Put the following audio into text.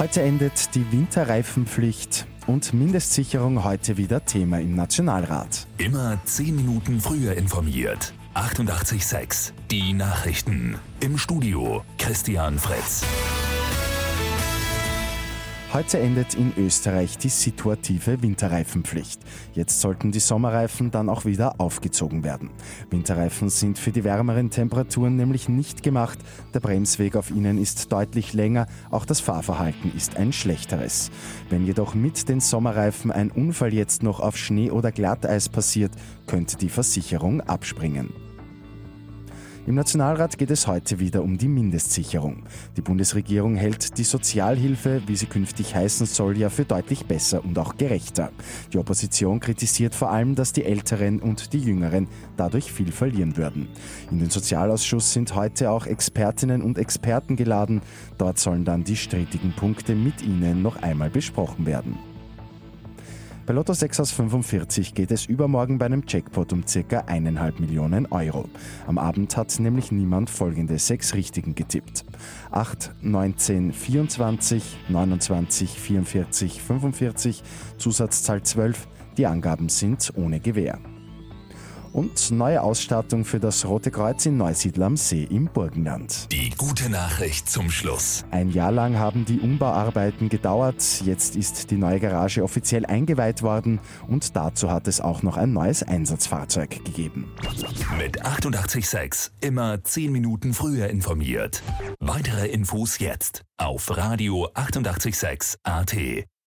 Heute endet die Winterreifenpflicht und Mindestsicherung heute wieder Thema im Nationalrat. Immer 10 Minuten früher informiert. 88.6 Die Nachrichten. Im Studio Christian Fritz. Heute endet in Österreich die situative Winterreifenpflicht. Jetzt sollten die Sommerreifen dann auch wieder aufgezogen werden. Winterreifen sind für die wärmeren Temperaturen nämlich nicht gemacht. Der Bremsweg auf ihnen ist deutlich länger, auch das Fahrverhalten ist ein schlechteres. Wenn jedoch mit den Sommerreifen ein Unfall jetzt noch auf Schnee oder Glatteis passiert, könnte die Versicherung abspringen. Im Nationalrat geht es heute wieder um die Mindestsicherung. Die Bundesregierung hält die Sozialhilfe, wie sie künftig heißen soll, ja für deutlich besser und auch gerechter. Die Opposition kritisiert vor allem, dass die Älteren und die Jüngeren dadurch viel verlieren würden. In den Sozialausschuss sind heute auch Expertinnen und Experten geladen. Dort sollen dann die strittigen Punkte mit ihnen noch einmal besprochen werden. Bei Lotto 6 aus 45 geht es übermorgen bei einem Jackpot um ca. 1,5 Millionen Euro. Am Abend hat nämlich niemand folgende sechs Richtigen getippt. 8, 19, 24, 29, 44, 45, Zusatzzahl 12. Die Angaben sind ohne Gewähr und neue Ausstattung für das Rote Kreuz in Neusiedl am See im Burgenland. Die gute Nachricht zum Schluss. Ein Jahr lang haben die Umbauarbeiten gedauert. Jetzt ist die neue Garage offiziell eingeweiht worden und dazu hat es auch noch ein neues Einsatzfahrzeug gegeben. Mit 886 immer 10 Minuten früher informiert. Weitere Infos jetzt auf Radio 886 AT.